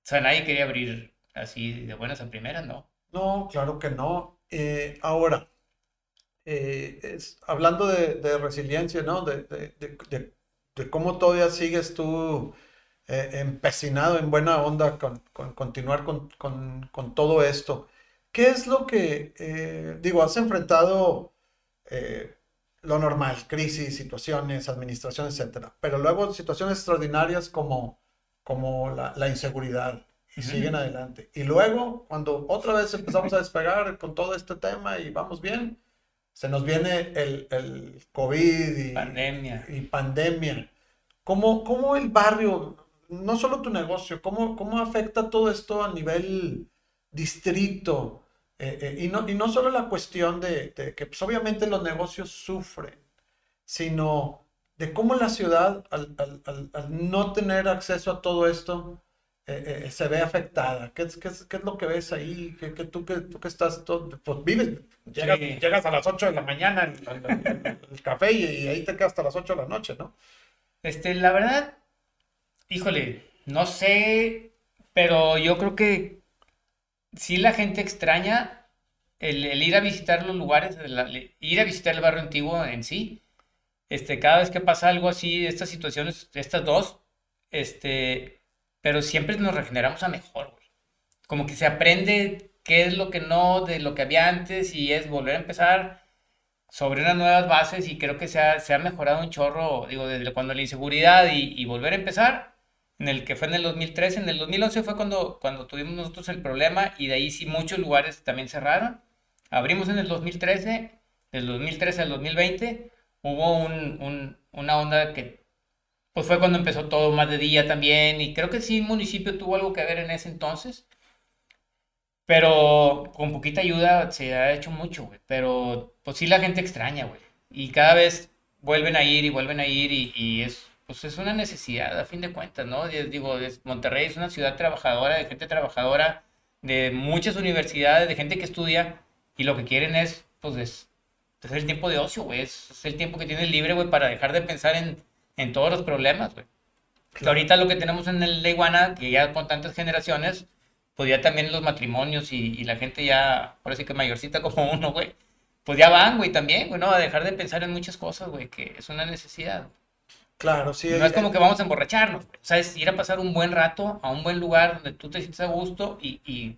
sea, nadie quería abrir así de buenas a primeras, ¿no?
No, claro que no. Eh, ahora, eh, es- hablando de, de resiliencia, ¿no? De- de- de cómo todavía sigues tú eh, empecinado en buena onda con, con continuar con, con- con todo esto. ¿Qué es lo que, eh, digo, has enfrentado eh, lo normal, crisis, situaciones, administración, etcétera, pero luego situaciones extraordinarias como, como la, la inseguridad y
Ujú.
siguen adelante. Y luego, cuando otra vez empezamos a despegar con todo este tema y vamos bien, se nos viene el, el COVID y
Pandemia.
y pandemia. ¿Cómo, cómo el barrio, no solo tu negocio, cómo, cómo afecta todo esto a nivel distrito? Eh, eh, y, no, y no solo la cuestión de, de que pues, obviamente los negocios sufren, sino de cómo la ciudad, al, al- al- al no tener acceso a todo esto, eh, eh, se ve afectada. ¿Qué es, qué qué es lo que ves ahí? ¿Qué, qué tú, que, tú que estás, todo, pues vives, llegas,
Sí.
llegas a las 8 de la mañana al café y, y ahí te quedas hasta las 8 de la noche, ¿no?
Este, la verdad, híjole, no sé, pero yo creo que sí la gente extraña el, ir a visitar los lugares, el- ir a visitar el barrio antiguo en sí. Este, cada vez que pasa algo así, estas situaciones, estas dos, este, pero siempre nos regeneramos a mejor, güey. Como que se aprende qué es lo que no de lo que había antes y es volver a empezar sobre unas nuevas bases y creo que se ha, mejorado un chorro, digo, desde cuando la inseguridad y volver a empezar, en el que fue en el 2013, en el 2011 fue cuando, cuando tuvimos nosotros el problema y de ahí sí muchos lugares también cerraron. Abrimos en el 2013, del 2013 al 2020 hubo un, un- una onda que pues fue cuando empezó todo más de día también y creo que sí el municipio tuvo algo que ver en ese entonces. Pero con poquita ayuda se ha hecho mucho, güey. Pero pues sí la gente extraña, güey. Y cada vez vuelven a ir y vuelven a ir y, y es, pues es una necesidad a fin de cuentas, ¿no? Digo, Monterrey es una ciudad trabajadora, de gente trabajadora, de muchas universidades, de gente que estudia y lo que quieren es, pues es, es el tiempo de ocio, güey. Es, es el tiempo que tienes libre, güey, para dejar de pensar en, en todos los problemas, güey. Que ahorita lo que tenemos en el La Iguana, que ya con tantas generaciones, pues ya también los matrimonios y, y la gente ya, ahora sí que mayorcita como uno, güey, pues ya van, güey, también, güey, ¿no? A dejar de pensar en muchas cosas, güey, que es una necesidad.
Claro, sí.
No es como que vamos a emborracharnos. O sea, es ir a pasar un buen rato a un buen lugar donde tú te sientes a gusto y, y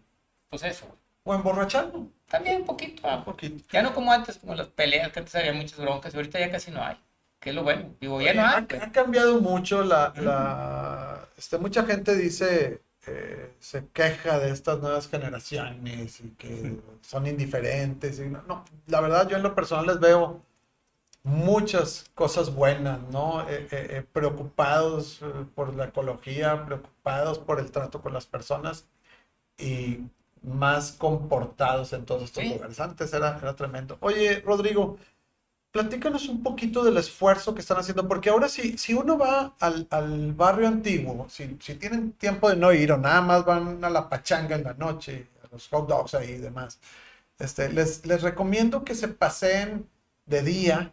pues eso.
O emborracharlo,
También un poquito,
un
ah,
poquito.
ya no como antes, como las peleas, que antes había muchas broncas y ahorita ya casi no hay. Que es lo bueno. Digo, ya no
ha,
hay, güey.
ha cambiado mucho la, la- este, mucha gente dice, eh, se queja de estas nuevas generaciones y que son indiferentes. y no, no, la verdad yo en lo personal les veo muchas cosas buenas, ¿no? Eh, eh, eh, preocupados por la ecología, preocupados por el trato con las personas y más comportados en todos estos
Sí.
lugares. Antes era, era tremendo. Oye, Rodrigo, platícanos un poquito del esfuerzo que están haciendo, porque ahora si, si uno va al, al barrio antiguo, si, si tienen tiempo de no ir o nada más van a la pachanga en la noche, a los hot dogs ahí y demás, este, les, les recomiendo que se paseen de día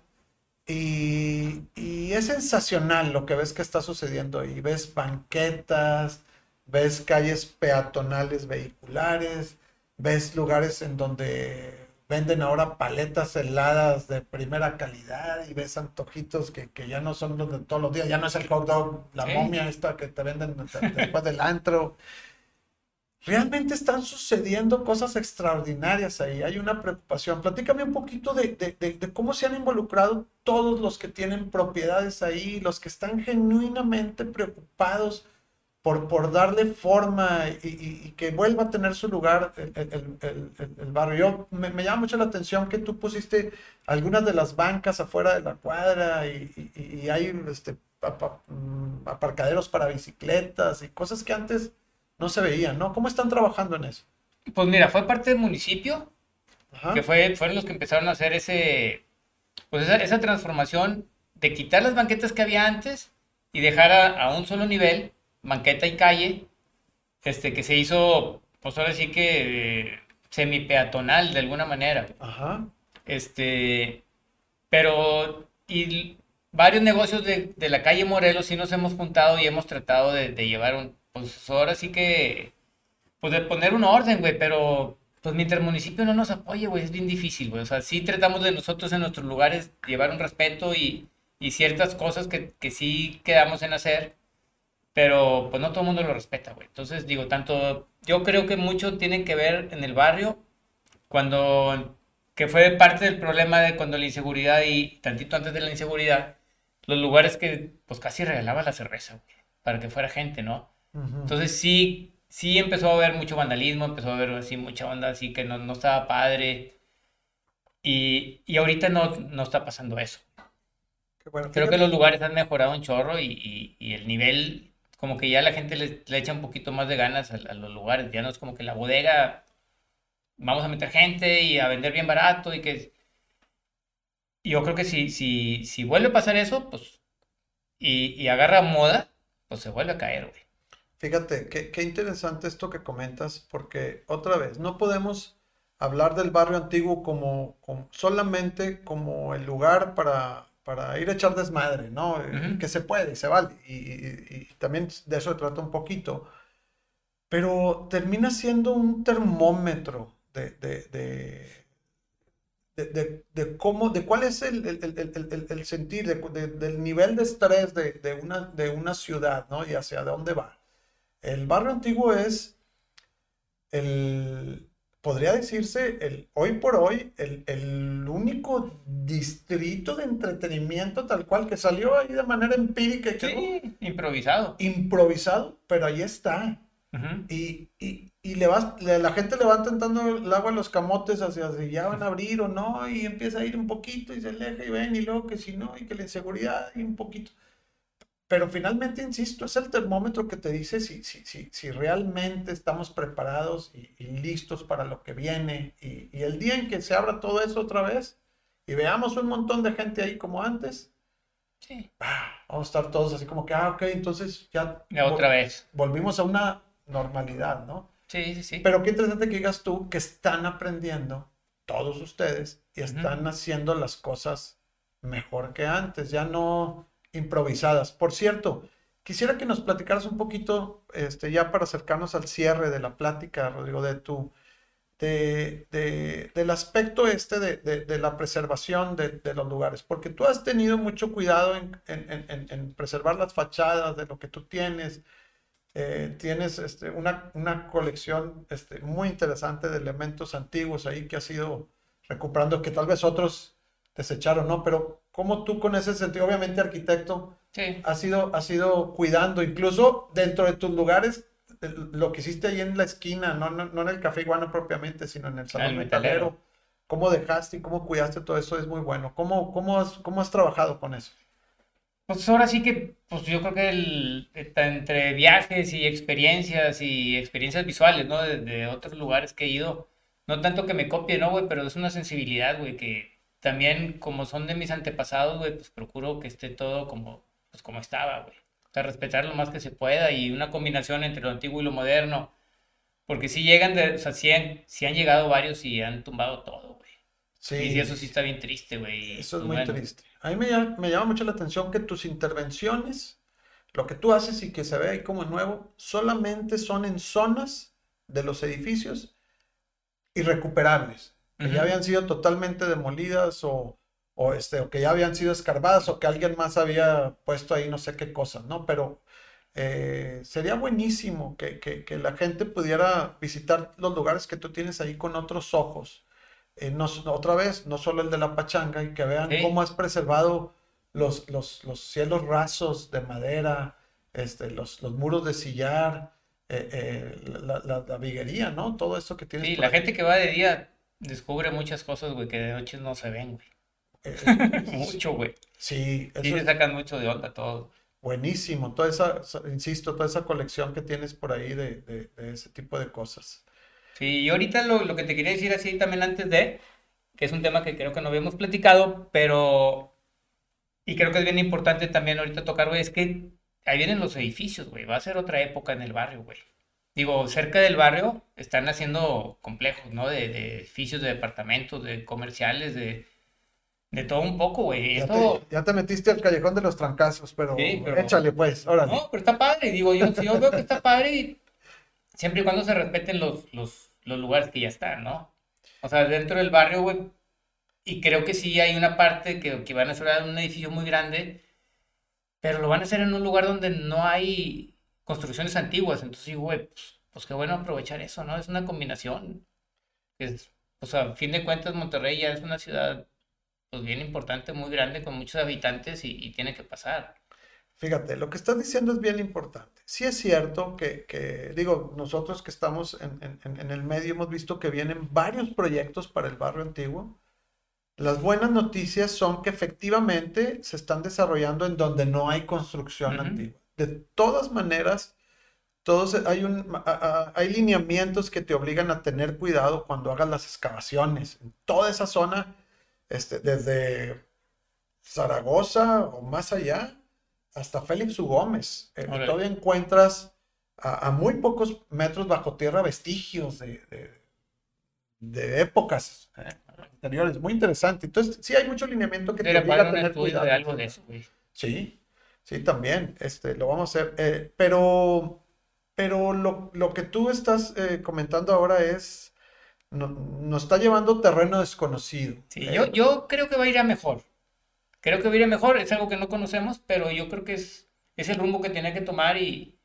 y, y es sensacional lo que ves que está sucediendo ahí. Ves banquetas, ves calles peatonales vehiculares, ves lugares en donde venden ahora paletas heladas de primera calidad y ves antojitos que, que ya no son los de todos los días, ya no es el hot dog, la momia esta que te venden de- después del antro. Realmente están sucediendo cosas extraordinarias ahí. Hay una preocupación. Platícame un poquito de, de, cómo se han involucrado todos los que tienen propiedades ahí, los que están genuinamente preocupados por, por darle forma y, que vuelva a tener su lugar el, el, el, barrio. me, me, llama mucho la atención que tú pusiste algunas de las bancas afuera de la cuadra y, hay este, mm, aparcaderos para bicicletas y cosas que antes no se veían, ¿no? ¿Cómo están trabajando en eso?
Pues mira, fue parte del municipio, que fue, fueron los que empezaron a hacer ese, pues esa, esa transformación de quitar las banquetas que había antes y dejar a, un solo nivel, banqueta y calle, este, que se hizo, pues ahora sí que eh, semi-peatonal de alguna manera. Ajá. Este, pero, y varios negocios de, de, la calle Morelos sí nos hemos juntado y hemos tratado de, de llevar un, pues ahora sí que, pues de poner un orden, güey, pero pues mientras el municipio no nos apoye, güey, es bien difícil, güey. O sea, sí tratamos de nosotros en nuestros lugares llevar un respeto y, y ciertas cosas que, que, sí quedamos en hacer, pero pues no todo el mundo lo respeta, güey. Entonces, digo, tanto, yo creo que mucho tiene que ver en el barrio, cuando, que fue parte del problema de cuando la inseguridad y tantito antes de la inseguridad, los lugares que pues casi regalaban la cerveza, güey, para que fuera gente, ¿no? Entonces sí, sí empezó a haber mucho vandalismo, empezó a haber así mucha onda así que no, no estaba padre. Y, y ahorita no, no está pasando eso. Creo que los lugares han mejorado un chorro y, y, el nivel, como que ya la gente le, le echa un poquito más de ganas a, los lugares. Ya no es como que la bodega, vamos a meter gente y a vender bien barato y que... Yo creo que si, si, si vuelve a pasar eso, pues, y, y agarra moda, pues se vuelve a caer, güey.
Fíjate, qué, interesante esto que comentas, porque otra vez, no podemos hablar del barrio antiguo como, solamente como el lugar para, para, ir a echar desmadre, ¿no? Que se puede y se vale. Y, también de eso se trata un poquito. Pero termina siendo un termómetro de, de, cómo, de cuál es el, el sentir, del nivel de estrés de, una, de una ciudad, ¿no? Y hacia dónde va. El barrio antiguo es el, podría decirse, el, hoy por hoy, el, único distrito de entretenimiento tal cual que salió ahí de manera empírica.
Sí, improvisado.
Improvisado, pero ahí está. Y, le vas, la gente le va intentando el agua a los camotes hacia si ya van a abrir o no, y empieza a ir un poquito y se aleja y ven, y luego que si no, y que la inseguridad y un poquito. Pero finalmente, insisto, es el termómetro que te dice si, si, si, si realmente estamos preparados y, listos para lo que viene. Y, el día en que se abra todo eso otra vez y veamos un montón de gente ahí como antes, sí. vamos a estar todos así como que, ah, ok, entonces ya...
otra vez.
Volvimos a una normalidad, ¿no?
Sí, sí, sí.
Pero qué interesante que digas tú que están aprendiendo, todos ustedes, y están haciendo las cosas mejor que antes. Ya no improvisadas. Por cierto, quisiera que nos platicaras un poquito, este, ya para acercarnos al cierre de la plática, Rodrigo, de tu, de, del aspecto este de, la preservación de, los lugares, porque tú has tenido mucho cuidado en, preservar las fachadas de lo que tú tienes. Eh, tienes este, una, una, colección este, muy interesante de elementos antiguos ahí que has ido recuperando, que tal vez otros desecharon, ¿no? Pero cómo tú con ese sentido, obviamente arquitecto, sí. has, sido, sido cuidando, incluso dentro de tus lugares, lo que hiciste ahí en la esquina, no, no, en el Café Iguana propiamente, sino en el Salón Metalero. ¿Cómo dejaste y cómo cuidaste todo eso? Es muy bueno. ¿Cómo, cómo, has, cómo has trabajado con eso?
Pues ahora sí que, pues yo creo que el, entre viajes y experiencias y experiencias visuales, ¿no? De, de otros lugares que he ido, no tanto que me copie, ¿no, güey? Pero es una sensibilidad, güey, que, también como son de mis antepasados, güey, pues procuro que esté todo como, pues como estaba, güey. O sea, respetar lo más que se pueda y una combinación entre lo antiguo y lo moderno. Porque si llegan, de, o sea, si han, han llegado varios y han tumbado todo, güey. Sí. Y eso sí está bien triste, güey.
Eso es muy triste. A mí me llama, me llama mucho la atención que tus intervenciones, lo que tú haces y que se ve ahí como nuevo, solamente son en zonas de los edificios irrecuperables que ya habían sido totalmente demolidas o, o, este, o que ya habían sido escarbadas o que alguien más había puesto ahí no sé qué cosas, ¿no? Pero eh, sería buenísimo que, que, que, la gente pudiera visitar los lugares que tú tienes ahí con otros ojos. Eh, no, otra vez, no solo el de la pachanga, y que vean cómo has preservado los, los, los, cielos rasos de madera, este, los, los muros de sillar, eh, la, la, viguería, ¿no? Todo eso que tienes.
Sí, la gente que va de día descubre muchas cosas, güey, que de noche no se ven, güey. mucho, güey.
Sí,
eso sí, se sacan mucho de onda todo.
Buenísimo, toda esa, insisto, toda esa colección que tienes por ahí de, ese tipo de cosas.
Sí, y ahorita lo, que te quería decir así también antes de, que es un tema que creo que no habíamos platicado, pero, y creo que es bien importante también ahorita tocar, güey, es que ahí vienen los edificios, güey, va a ser otra época en el barrio, güey. Digo, cerca del barrio están haciendo complejos, ¿no? De, de edificios, de departamentos, de comerciales, de de todo un poco, güey.
Ya, te, metiste al callejón de los trancazos, pero, échale pues, órale.
No, pero está padre, digo, yo, yo veo que está padre siempre y cuando se respeten los, los, los lugares que ya están, ¿no? O sea, dentro del barrio, güey, y creo que sí hay una parte que, que van a hacer un edificio muy grande, pero lo van a hacer en un lugar donde no hay construcciones antiguas, entonces, güey, pues, pues, qué bueno aprovechar eso, ¿no? Es una combinación. Es, sea, a fin de cuentas, Monterrey ya es una ciudad pues bien importante, muy grande, con muchos habitantes y, tiene que pasar.
Fíjate, lo que estás diciendo es bien importante. Sí es cierto que, digo, nosotros que estamos en, en, el medio hemos visto que vienen varios proyectos para el barrio antiguo. Las buenas noticias son que efectivamente se están desarrollando en donde no hay construcción antigua. De todas maneras, todos, hay, un, hay lineamientos que te obligan a tener cuidado cuando hagas las excavaciones. En toda esa zona este, desde Zaragoza o más allá hasta Félix U. Gómez. Eh, todavía encuentras a, muy pocos metros bajo tierra vestigios de, de, épocas eh, anteriores. Muy interesante. Entonces, sí hay mucho lineamiento que
te obliga a tener cuidado. De algo de eso,
Sí, sí, también. Este, lo vamos a hacer. Eh, pero pero lo, lo, que tú estás comentando ahora es nos está llevando terreno desconocido.
Sí, yo, yo creo que va a ir a mejor. Creo que va a ir a mejor, es algo que no conocemos, pero yo creo que es, es el rumbo que tiene que tomar y,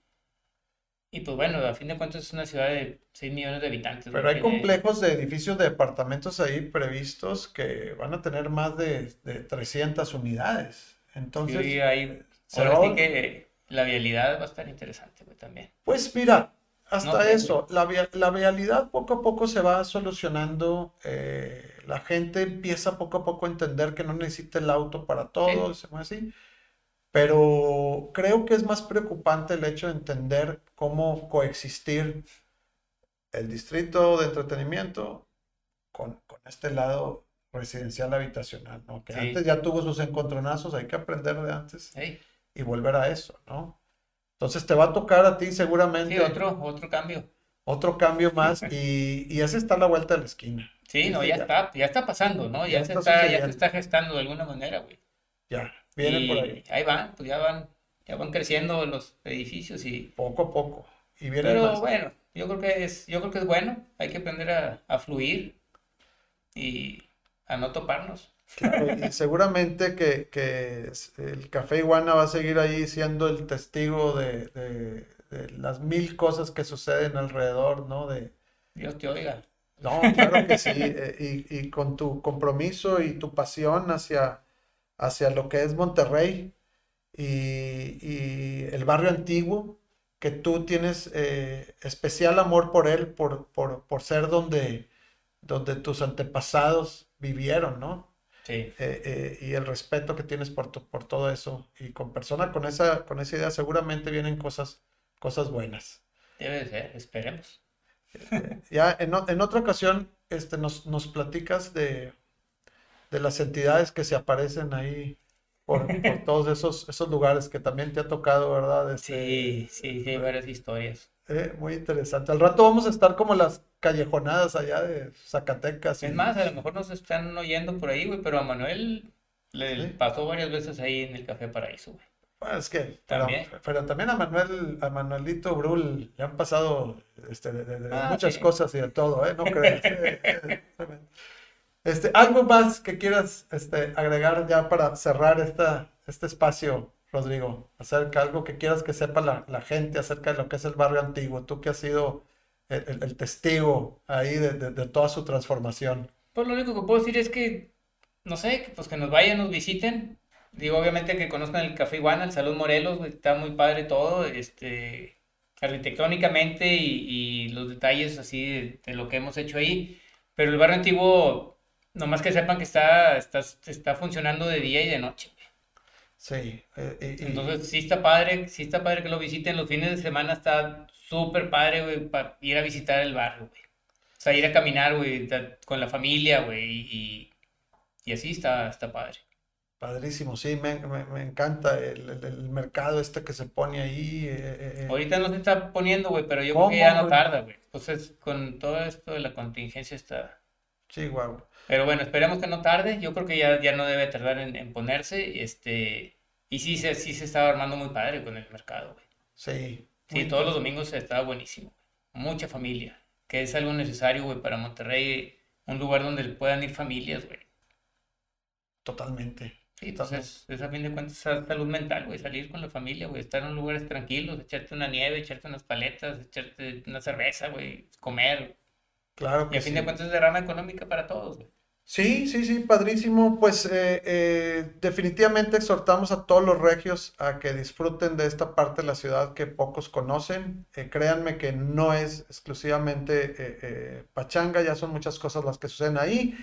y pues bueno, a fin de cuentas es una ciudad de 6 millones de habitantes.
Pero hay complejos de edificios de departamentos ahí previstos que van a tener más de, de 300 unidades. Entonces,
sí, ahí, ahora que la vialidad va a estar interesante también.
Pues mira, hasta eso, la, la, vialidad poco a poco se va solucionando. Eh, la gente empieza poco a poco a entender que no necesita el auto para todo, así. Pero creo que es más preocupante el hecho de entender cómo coexistir el distrito de entretenimiento con, este lado residencial habitacional, ¿no? Que antes ya tuvo sus encontronazos, hay que aprender de antes y volver a eso, ¿no? Entonces te va a tocar a ti seguramente.
Sí, otro, otro cambio.
Otro cambio más y, y ese está a la vuelta de la esquina.
Sí, no, ya, está, ya está pasando, ¿no? Ya, se, está, ya se está gestando de alguna manera, güey.
Ya, viene por ahí.
Ahí van, pues ya van, ya van creciendo los edificios y.
Poco a poco. Y
Pero bueno, yo creo que es, yo creo que es bueno. Hay que aprender a, a fluir y a no toparnos.
Claro, y seguramente que, que, el Café Iguana va a seguir ahí siendo el testigo de, de, las mil cosas que suceden alrededor, ¿no? De,
Dios te oiga.
No, claro que sí, eh, y, y, con tu compromiso y tu pasión hacia, hacia lo que es Monterrey y, y el barrio antiguo, que tú tienes eh, especial amor por él, por, por, por ser donde, donde tus antepasados vivieron, ¿no?
Sí.
Eh, eh, y el respeto que tienes por, por todo eso. Y con persona con esa, con esa idea seguramente vienen cosas, cosas buenas.
Debe ser, esperemos.
Eh, ya en, en, otra ocasión este, nos, nos platicas de, de, las entidades que se aparecen ahí por, por, todos esos, esos lugares que también te ha tocado, ¿verdad?
Este, sí, sí, sí, varias historias.
muy interesante. Al rato vamos a estar como las callejonadas allá de Zacatecas.
Es más, a lo mejor nos están oyendo por ahí, güey, pero a Manuel le pasó varias veces ahí en el Café Paraíso, güey.
Bueno, es que, ¿También? Pero, también a Manuel, a Manuelito Brul le han pasado este, de, ah, muchas cosas y de todo, ¿eh? No crees. este, ¿Algo más que quieras este, agregar ya para cerrar esta, este espacio Rodrigo, acerca de algo que quieras que sepa la, la gente acerca de lo que es el barrio antiguo, tú que has sido el, el- el testigo ahí de, de- de toda su transformación.
Pues lo único que puedo decir es que, no sé, que, pues que nos vayan, nos visiten. Digo, obviamente que conozcan el Café Iguana, el Salón Morelos, está muy padre todo, este, arquitectónicamente y, y los detalles así de, de lo que hemos hecho ahí. Pero el barrio antiguo, nomás que sepan que está, está, está funcionando de día y de noche.
Sí, eh,
Entonces sí está padre, sí está padre que lo visiten. Los fines de semana está súper padre, güey, para ir a visitar el barrio, güey. O sea, ir a caminar, güey, con la familia, güey, y, y así está, está padre.
padrísimo, sí, me, me- me encanta el, el- el mercado este que se pone ahí. eh, eh, eh.
Ahorita no se está poniendo, güey, pero yo creo
¿Cómo,
que ya no tarda, güey. Entonces, con todo esto de la contingencia está...
Sí, guau.
Pero bueno, esperemos que no tarde. Yo creo que ya, ya no debe tardar en, en ponerse. Este, y sí se, sí se estaba armando muy padre con el mercado, güey.
Sí.
Sí, todos los domingos estaba buenísimo. Mucha familia, que es algo necesario, güey, para Monterrey, un lugar donde puedan ir familias, güey.
Totalmente.
Sí, entonces, es a fin de cuentas sa- salud mental, güey, salir con la familia, güey, estar en lugares tranquilos, echarte una nieve, echarte unas paletas, echarte una cerveza, güey, comer.
Claro
Y
que
a fin
sí.
de cuentas es derrama económica para todos, güey.
Sí, sí, sí, padrísimo. Pues eh, eh, definitivamente exhortamos a todos los regios a que disfruten de esta parte de la ciudad que pocos conocen. Eh, créanme que no es exclusivamente pachanga, ya son muchas cosas las que suceden ahí.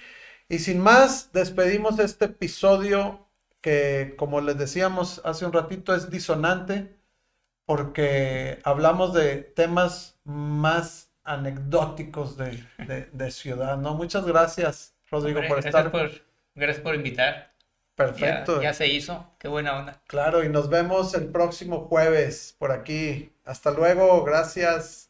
Y sin más, despedimos este episodio que, como les decíamos hace un ratito, es disonante porque hablamos de temas más anecdóticos de, de- de ciudad, ¿no? Muchas gracias, Rodrigo,
Hombre,
por
gracias
estar.
por, gracias por invitar. Ya,
Perfecto.
ya se hizo, qué buena onda.
Claro, y nos vemos el próximo jueves por aquí. Hasta luego, gracias.